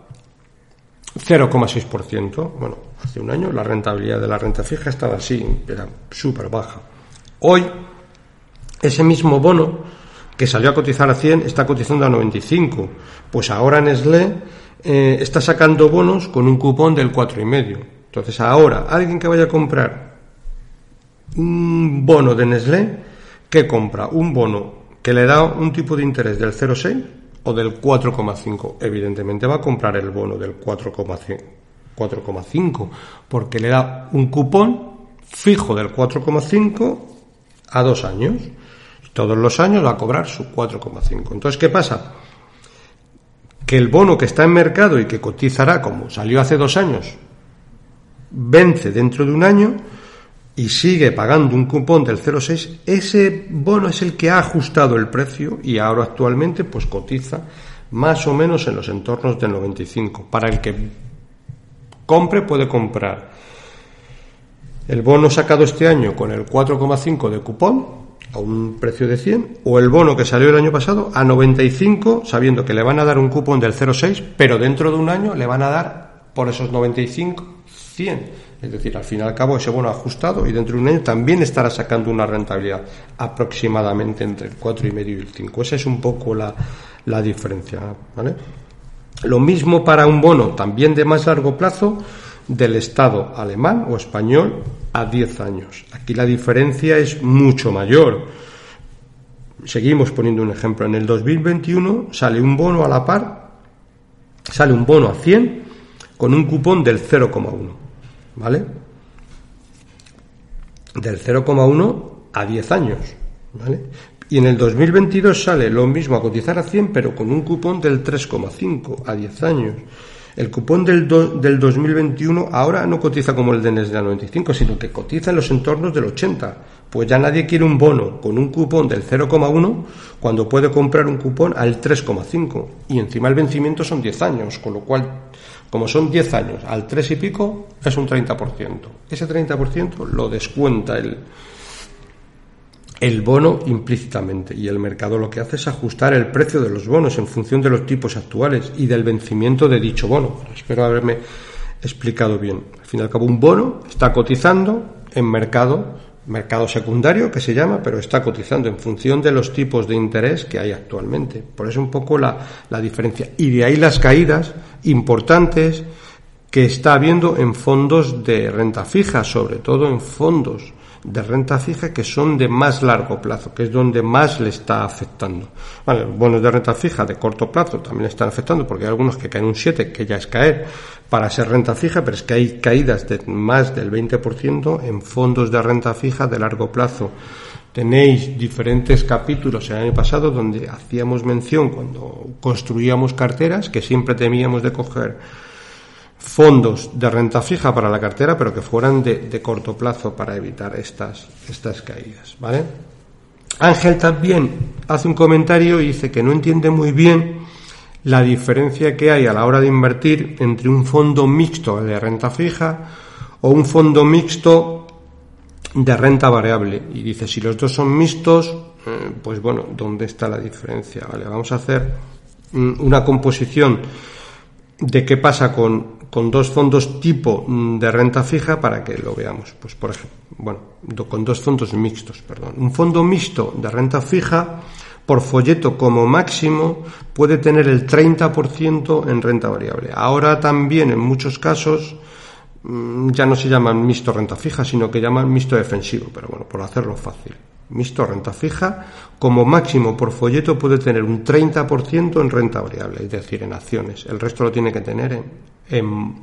[SPEAKER 1] 0,6%. Bueno, hace un año la rentabilidad de la renta fija estaba así, era súper baja. Hoy, ese mismo bono que salió a cotizar a 100 está cotizando a 95. Pues ahora Nestlé eh, está sacando bonos con un cupón del 4,5. Entonces ahora alguien que vaya a comprar un bono de Nestlé, ¿qué compra? Un bono que le da un tipo de interés del 0,6 o del 4,5. Evidentemente va a comprar el bono del 4,5 porque le da un cupón fijo del 4,5 a dos años. Todos los años va a cobrar su 4,5. Entonces, ¿qué pasa? Que el bono que está en mercado y que cotizará como salió hace dos años, vence dentro de un año y sigue pagando un cupón del 0,6, ese bono es el que ha ajustado el precio y ahora actualmente pues cotiza más o menos en los entornos del 95. Para el que compre puede comprar El bono sacado este año con el 4,5 de cupón a un precio de 100 o el bono que salió el año pasado a 95 sabiendo que le van a dar un cupón del 0,6 pero dentro de un año le van a dar por esos 95 100 es decir, al fin y al cabo ese bono ajustado y dentro de un año también estará sacando una rentabilidad aproximadamente entre el 4,5 y el 5. Esa es un poco la, la diferencia. ¿vale? Lo mismo para un bono también de más largo plazo del Estado alemán o español a 10 años. Aquí la diferencia es mucho mayor. Seguimos poniendo un ejemplo. En el 2021 sale un bono a la par, sale un bono a 100 con un cupón del 0,1. ¿vale? Del 0,1 a 10 años, ¿vale? Y en el 2022 sale lo mismo a cotizar a 100, pero con un cupón del 3,5 a 10 años. El cupón del, del 2021 ahora no cotiza como el de desde 95, sino que cotiza en los entornos del 80. Pues ya nadie quiere un bono con un cupón del 0,1 cuando puede comprar un cupón al 3,5. Y encima el vencimiento son 10 años, con lo cual como son 10 años al 3 y pico, es un 30%. Ese 30% lo descuenta el, el bono implícitamente y el mercado lo que hace es ajustar el precio de los bonos en función de los tipos actuales y del vencimiento de dicho bono. Espero haberme explicado bien. Al fin y al cabo, un bono está cotizando en mercado mercado secundario que se llama, pero está cotizando en función de los tipos de interés que hay actualmente. Por eso un poco la, la diferencia. Y de ahí las caídas importantes que está habiendo en fondos de renta fija, sobre todo en fondos de renta fija que son de más largo plazo, que es donde más le está afectando. Bueno, bonos de renta fija de corto plazo también están afectando porque hay algunos que caen un 7, que ya es caer para ser renta fija, pero es que hay caídas de más del 20% en fondos de renta fija de largo plazo. Tenéis diferentes capítulos el año pasado donde hacíamos mención cuando construíamos carteras que siempre temíamos de coger fondos de renta fija para la cartera, pero que fueran de, corto plazo para evitar estas, estas caídas. ¿vale? Ángel también hace un comentario y dice que no entiende muy bien la diferencia que hay a la hora de invertir entre un fondo mixto de renta fija o un fondo mixto de renta variable. Y dice, si los dos son mixtos, eh, pues bueno, ¿dónde está la diferencia? Vale, vamos a hacer una composición de qué pasa con con dos fondos tipo mm, de renta fija para que lo veamos. Pues por ejemplo, bueno, con dos fondos mixtos, perdón. Un fondo mixto de renta fija por folleto como máximo puede tener el 30% en renta variable. Ahora también en muchos casos mm, ya no se llaman mixto renta fija, sino que llaman mixto defensivo, pero bueno, por hacerlo fácil. Mixto renta fija, como máximo por folleto puede tener un 30% en renta variable, es decir, en acciones. El resto lo tiene que tener en, en,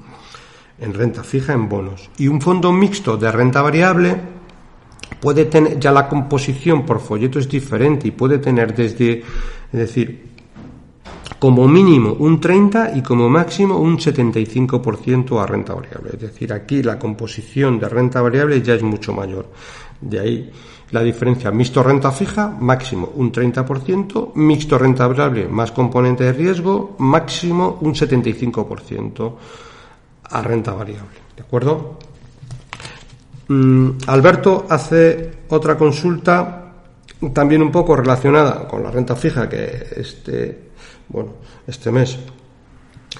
[SPEAKER 1] renta fija, en bonos. Y un fondo mixto de renta variable puede tener, ya la composición por folleto es diferente y puede tener desde, es decir, como mínimo un 30 y como máximo un 75% a renta variable. Es decir, aquí la composición de renta variable ya es mucho mayor. De ahí la diferencia mixto renta fija, máximo un 30%, mixto renta variable más componente de riesgo, máximo un 75% a renta variable. ¿De acuerdo? Mm, Alberto hace otra consulta también un poco relacionada con la renta fija que este, bueno, este mes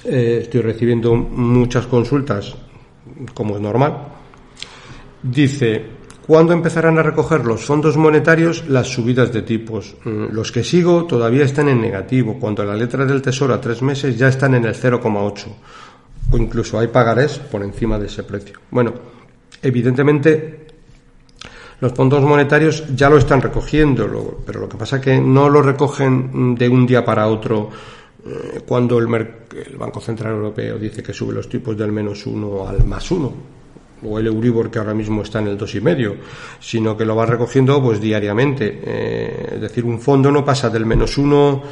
[SPEAKER 1] eh, estoy recibiendo muchas consultas como es normal. Dice, ¿Cuándo empezarán a recoger los fondos monetarios las subidas de tipos? Mm, los que sigo todavía están en negativo, cuando la letra del Tesoro a tres meses ya están en el 0,8 o incluso hay pagarés por encima de ese precio. Bueno, evidentemente los fondos monetarios ya lo están recogiendo, pero lo que pasa es que no lo recogen de un día para otro eh, cuando el, el Banco Central Europeo dice que sube los tipos del menos uno al más uno o el Euribor que ahora mismo está en el dos y medio, sino que lo va recogiendo pues diariamente. Eh, es decir, un fondo no pasa del menos uno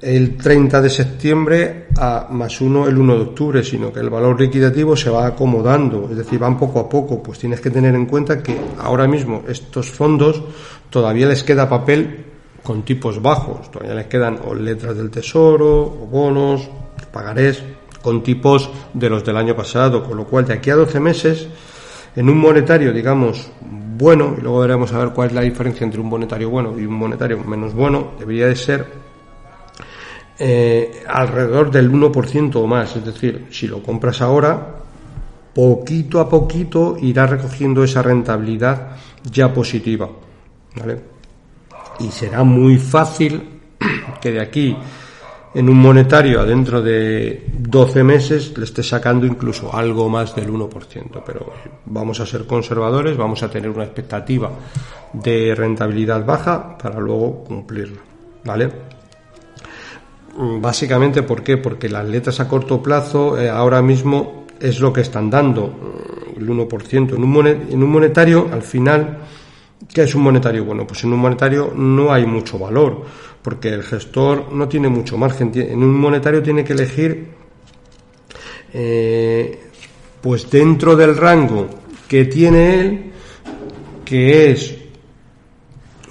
[SPEAKER 1] el 30 de septiembre a más uno el 1 de octubre, sino que el valor liquidativo se va acomodando, es decir, van poco a poco. Pues tienes que tener en cuenta que ahora mismo estos fondos todavía les queda papel con tipos bajos, todavía les quedan o letras del tesoro, o bonos, pagarés, con tipos de los del año pasado, con lo cual de aquí a 12 meses En un monetario, digamos, bueno, y luego veremos a ver cuál es la diferencia entre un monetario bueno y un monetario menos bueno, debería de ser eh, alrededor del 1% o más. Es decir, si lo compras ahora, poquito a poquito irá recogiendo esa rentabilidad ya positiva. ¿vale? Y será muy fácil que de aquí en un monetario adentro de 12 meses le esté sacando incluso algo más del 1%, pero vamos a ser conservadores, vamos a tener una expectativa de rentabilidad baja para luego cumplirla, ¿vale? Básicamente, ¿por qué? Porque las letras a corto plazo eh, ahora mismo es lo que están dando, el 1%. En un, en un monetario, al final, ¿qué es un monetario? Bueno, pues en un monetario no hay mucho valor porque el gestor no tiene mucho margen. En un monetario tiene que elegir, eh, pues dentro del rango que tiene él, que es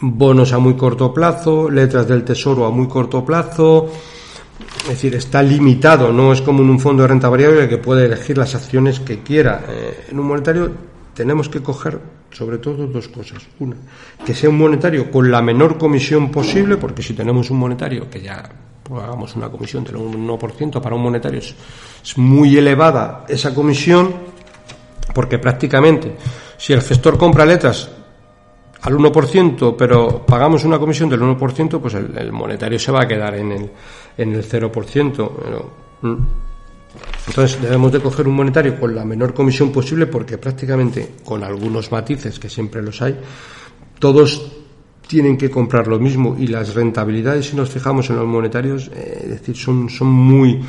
[SPEAKER 1] bonos a muy corto plazo, letras del tesoro a muy corto plazo, es decir, está limitado, no es como en un fondo de renta variable que puede elegir las acciones que quiera. Eh, en un monetario tenemos que coger sobre todo dos cosas. Una, que sea un monetario con la menor comisión posible, porque si tenemos un monetario que ya pues, hagamos una comisión del 1%, para un monetario es, muy elevada esa comisión, porque prácticamente si el gestor compra letras al 1%, pero pagamos una comisión del 1%, pues el, monetario se va a quedar en el, en el 0%. Entonces debemos de coger un monetario con la menor comisión posible porque prácticamente con algunos matices que siempre los hay, todos tienen que comprar lo mismo y las rentabilidades si nos fijamos en los monetarios, eh, es decir, son, son muy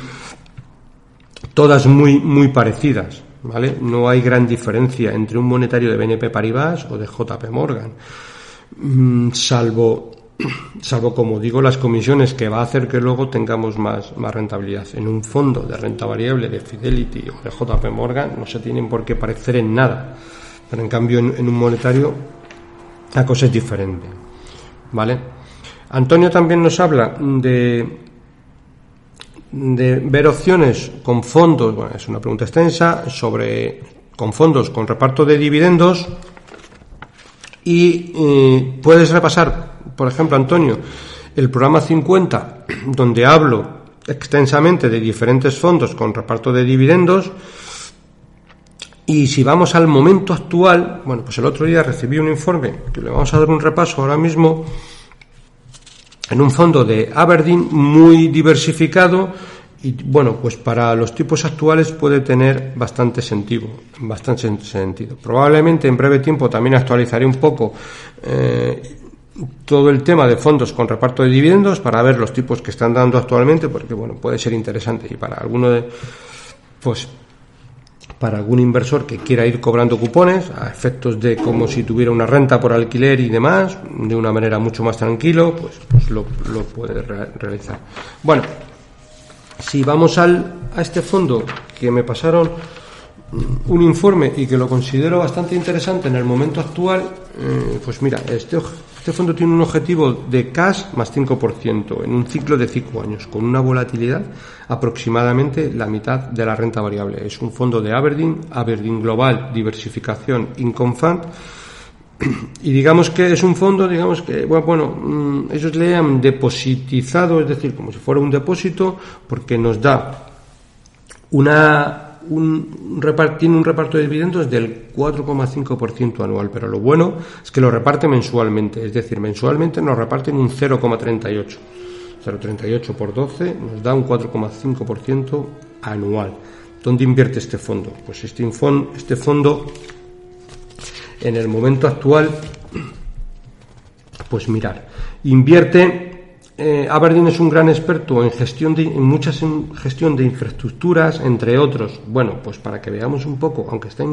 [SPEAKER 1] todas muy muy parecidas, ¿vale? No hay gran diferencia entre un monetario de BNP Paribas o de JP Morgan. Mm, salvo salvo como digo las comisiones que va a hacer que luego tengamos más, más rentabilidad. En un fondo de renta variable de Fidelity o de JP Morgan no se tienen por qué parecer en nada, pero en cambio en, un monetario la cosa es diferente. ¿Vale? Antonio también nos habla de, de ver opciones con fondos, bueno, es una pregunta extensa, sobre con fondos con reparto de dividendos y eh, puedes repasar por ejemplo, Antonio, el programa 50, donde hablo extensamente de diferentes fondos con reparto de dividendos, y si vamos al momento actual, bueno, pues el otro día recibí un informe que le vamos a dar un repaso ahora mismo en un fondo de Aberdeen muy diversificado y bueno, pues para los tipos actuales puede tener bastante sentido, bastante sentido. Probablemente en breve tiempo también actualizaré un poco eh, todo el tema de fondos con reparto de dividendos para ver los tipos que están dando actualmente, porque bueno, puede ser interesante y para alguno de, pues, para algún inversor que quiera ir cobrando cupones a efectos de como si tuviera una renta por alquiler y demás, de una manera mucho más tranquilo, pues, pues lo, puede realizar. Bueno, si vamos al, a este fondo que me pasaron un informe y que lo considero bastante interesante en el momento actual, eh, pues mira, este, este fondo tiene un objetivo de cash más 5% en un ciclo de 5 años, con una volatilidad aproximadamente la mitad de la renta variable. Es un fondo de Aberdeen, Aberdeen Global Diversificación Income Fund, y digamos que es un fondo, digamos que, bueno, bueno mm, ellos le han depositizado, es decir, como si fuera un depósito, porque nos da una un, tiene un reparto de dividendos del 4,5% anual, pero lo bueno es que lo reparte mensualmente, es decir, mensualmente nos reparten un 0,38. 0,38 por 12 nos da un 4,5% anual. ¿Dónde invierte este fondo? Pues este, este fondo, en el momento actual, pues mirar, invierte eh, Aberdeen es un gran experto en gestión de en muchas gestión de infraestructuras, entre otros. Bueno, pues para que veamos un poco, aunque está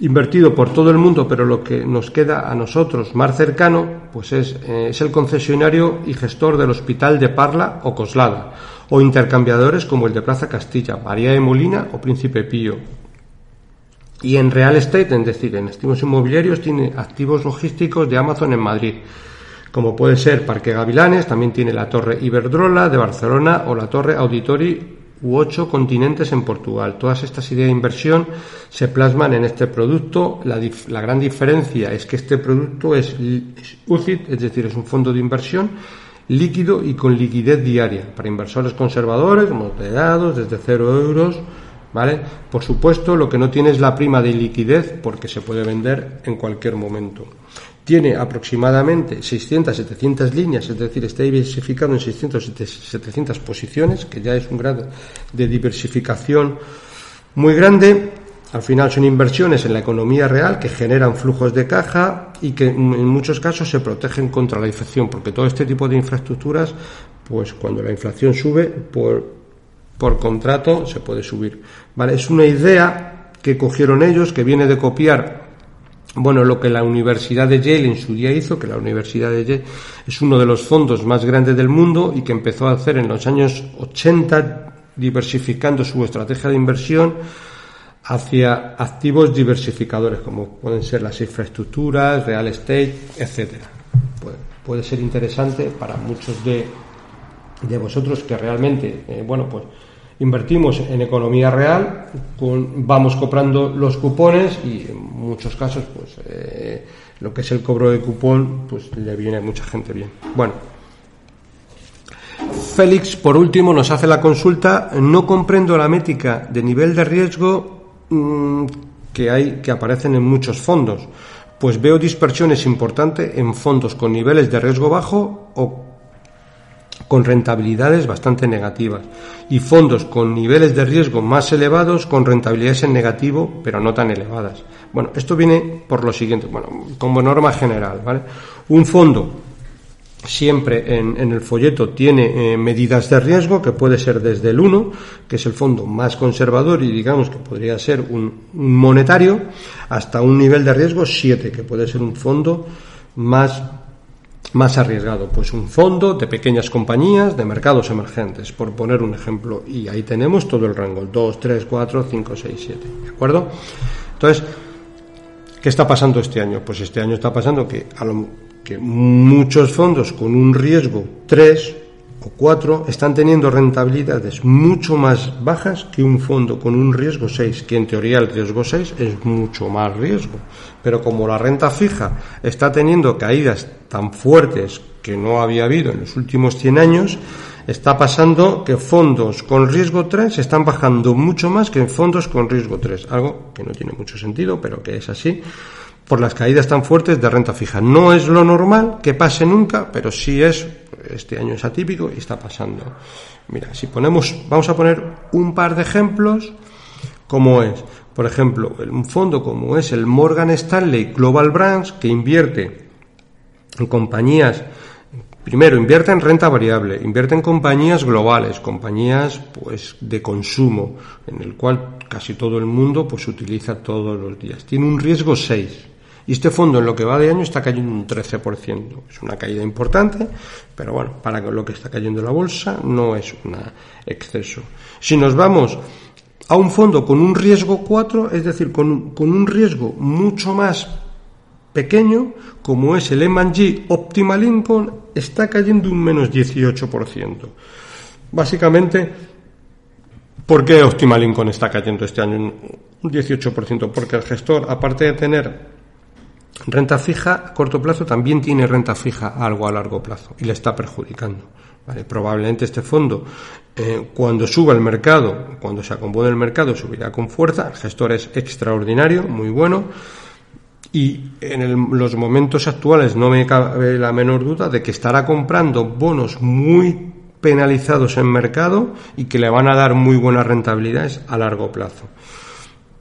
[SPEAKER 1] invertido por todo el mundo, pero lo que nos queda a nosotros más cercano, pues es, eh, es el concesionario y gestor del Hospital de Parla o Coslada, o intercambiadores como el de Plaza Castilla, María de Molina o Príncipe Pío. Y en real estate, es decir, en activos inmobiliarios, tiene activos logísticos de Amazon en Madrid como puede ser Parque Gavilanes, también tiene la Torre Iberdrola de Barcelona o la Torre Auditori u ocho continentes en Portugal. Todas estas ideas de inversión se plasman en este producto. La, gran diferencia es que este producto es, es UCIT, es decir, es un fondo de inversión líquido y con liquidez diaria para inversores conservadores, moderados, desde cero euros. ¿Vale? Por supuesto, lo que no tiene es la prima de liquidez porque se puede vender en cualquier momento. Tiene aproximadamente 600-700 líneas, es decir, está diversificado en 600-700 posiciones, que ya es un grado de diversificación muy grande. Al final son inversiones en la economía real que generan flujos de caja y que en muchos casos se protegen contra la inflación, porque todo este tipo de infraestructuras, pues cuando la inflación sube, por, por contrato se puede subir. ¿Vale? Es una idea que cogieron ellos, que viene de copiar bueno, lo que la Universidad de Yale en su día hizo, que la Universidad de Yale es uno de los fondos más grandes del mundo y que empezó a hacer en los años 80 diversificando su estrategia de inversión hacia activos diversificadores, como pueden ser las infraestructuras, real estate, etcétera. Puede, ser interesante para muchos de, de vosotros que realmente, eh, bueno, pues invertimos en economía real, vamos comprando los cupones y en muchos casos, pues eh, lo que es el cobro de cupón, pues le viene a mucha gente bien. Bueno. Félix, por último, nos hace la consulta. No comprendo la métrica de nivel de riesgo Mm, que hay que aparecen en muchos fondos, pues veo dispersiones importantes en fondos con niveles de riesgo bajo o con rentabilidades bastante negativas y fondos con niveles de riesgo más elevados con rentabilidades en negativo pero no tan elevadas. Bueno, esto viene por lo siguiente, bueno, como norma general, ¿vale? Un fondo siempre en, el folleto tiene eh, medidas de riesgo que puede ser desde el 1, que es el fondo más conservador y digamos que podría ser un, monetario, hasta un nivel de riesgo 7, que puede ser un fondo más, más arriesgado. Pues un fondo de pequeñas compañías de mercados emergentes, por poner un ejemplo. Y ahí tenemos todo el rango, 2, 3, 4, 5, 6, 7. ¿De acuerdo? Entonces, ¿qué está pasando este año? Pues este año está pasando que a lo que muchos fondos con un riesgo 3 o 4 están teniendo rentabilidades mucho más bajas que un fondo con un riesgo 6, que en teoría el riesgo 6 es mucho más riesgo. Pero como la renta fija está teniendo caídas tan fuertes que no había habido en los últimos 100 años, está pasando que fondos con riesgo 3 están bajando mucho más que fondos con riesgo 3, algo que no tiene mucho sentido, pero que es así por las caídas tan fuertes de renta fija. No es lo normal que pase nunca, pero sí es, este año es atípico y está pasando. Mira, si ponemos, vamos a poner un par de ejemplos, como es, por ejemplo, un fondo como es el Morgan Stanley Global Brands, que invierte en compañías Primero, invierte en renta variable, invierte en compañías globales, compañías pues de consumo, en el cual casi todo el mundo pues utiliza todos los días. Tiene un riesgo 6. Y este fondo en lo que va de año está cayendo un 13%. Es una caída importante, pero bueno, para lo que está cayendo la bolsa no es un exceso. Si nos vamos a un fondo con un riesgo 4, es decir, con, con un riesgo mucho más pequeño, como es el M&G Optimal Income, está cayendo un menos 18%. Básicamente, ¿por qué Optimal Income está cayendo este año un 18%? Porque el gestor, aparte de tener Renta fija a corto plazo también tiene renta fija algo a largo plazo y le está perjudicando. Probablemente este fondo, eh, cuando suba el mercado, cuando se acompone el mercado, subirá con fuerza. El gestor es extraordinario, muy bueno. Y en los momentos actuales no me cabe la menor duda de que estará comprando bonos muy penalizados en mercado y que le van a dar muy buenas rentabilidades a largo plazo.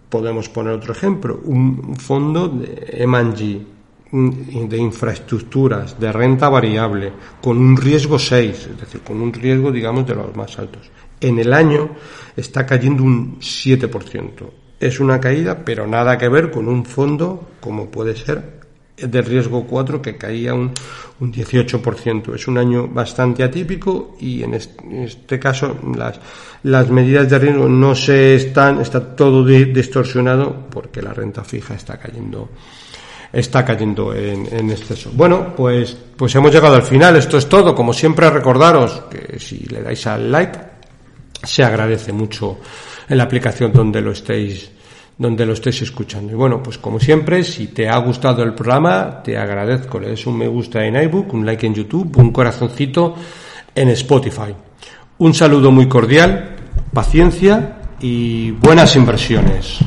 [SPEAKER 1] Podemos poner otro ejemplo, un fondo de M&G de infraestructuras, de renta variable, con un riesgo 6, es decir, con un riesgo, digamos, de los más altos. En el año está cayendo un 7%. Es una caída, pero nada que ver con un fondo como puede ser de riesgo 4 que caía un, un 18%. Es un año bastante atípico y en este, caso las, las medidas de riesgo no se están, está todo distorsionado porque la renta fija está cayendo está cayendo en, en, exceso. Bueno, pues, pues hemos llegado al final. Esto es todo. Como siempre, recordaros que si le dais al like, se agradece mucho en la aplicación donde lo estéis donde lo estéis escuchando. Y bueno, pues como siempre, si te ha gustado el programa, te agradezco. Le des un me gusta en iBook, un like en YouTube, un corazoncito en Spotify. Un saludo muy cordial, paciencia y buenas inversiones.